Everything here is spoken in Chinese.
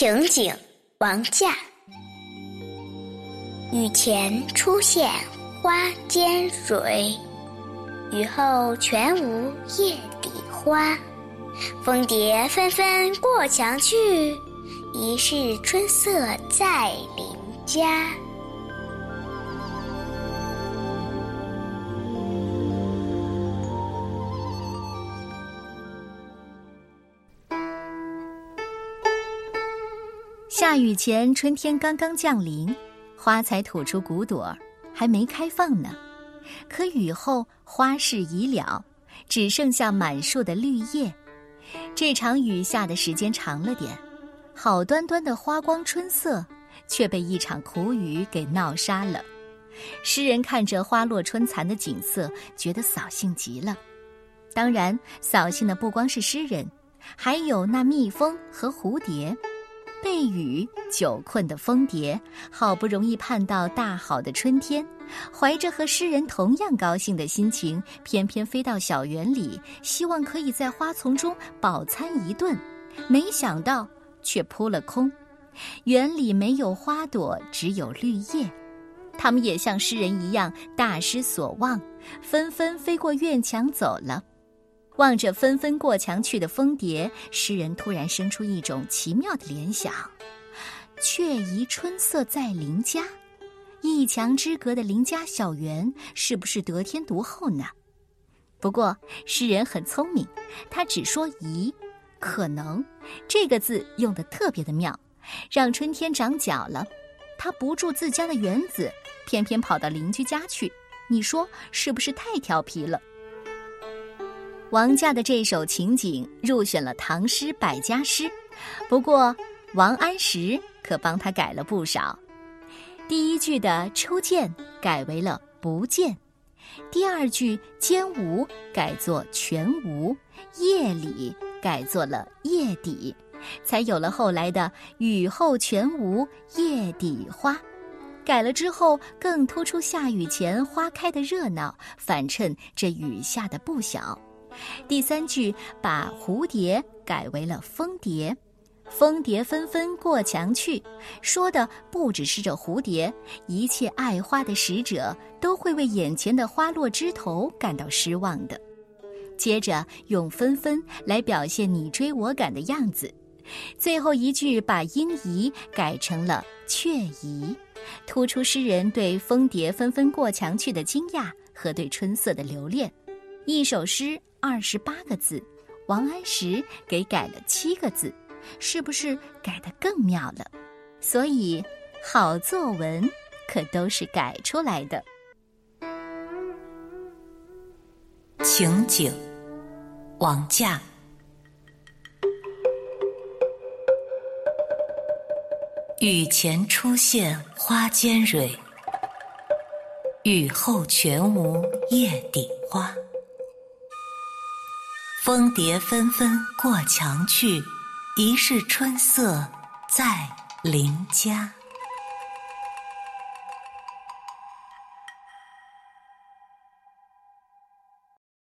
情景，王驾。雨前出现花间蕊，雨后全无叶底花。蜂蝶纷纷过墙去，疑是春色在邻家。下雨前，春天刚刚降临，花才吐出骨朵，还没开放呢。可雨后花事已了，只剩下满树的绿叶。这场雨下的时间长了点，好端端的花光春色，却被一场苦雨给闹杀了。诗人看着花落春残的景色，觉得扫兴极了。当然，扫兴的不光是诗人，还有那蜜蜂和蝴蝶。被雨久困的蜂蝶，好不容易盼到大好的春天，怀着和诗人同样高兴的心情，翩翩飞到小园里，希望可以在花丛中饱餐一顿，没想到却扑了空。园里没有花朵，只有绿叶。它们也像诗人一样大失所望，纷纷飞过院墙走了。望着纷纷过墙去的蜂蝶，诗人突然生出一种奇妙的联想：却疑春色在邻家，一墙之隔的邻家小园，是不是得天独厚呢？不过诗人很聪明，他只说疑，可能这个字用的特别的妙，让春天长脚了。他不住自家的园子，偏偏跑到邻居家去，你说是不是太调皮了？王驾的这首情景入选了唐诗百家诗，不过王安石可帮他改了不少。第一句的“初见”改为了“不见”，第二句“间无”改作“全无”，“夜里”改作了“夜底”，才有了后来的“雨后全无夜底花”。改了之后，更突出下雨前花开的热闹，反衬这雨下的不小。第三句把蝴蝶改为了蜂蝶，蜂蝶纷纷过墙去，说的不只是这蝴蝶，一切爱花的使者都会为眼前的花落枝头感到失望的。接着用纷纷来表现你追我赶的样子，最后一句把莺疑改成了雀疑，突出诗人对蜂蝶纷纷过墙去的惊讶和对春色的留恋。一首诗。二十八个字，王安石给改了七个字，是不是改得更妙了？所以，好作文可都是改出来的。情景，王驾。雨前初现花间蕊，雨后全无叶底花。蜂蝶纷纷过墙去，疑是春色在邻家。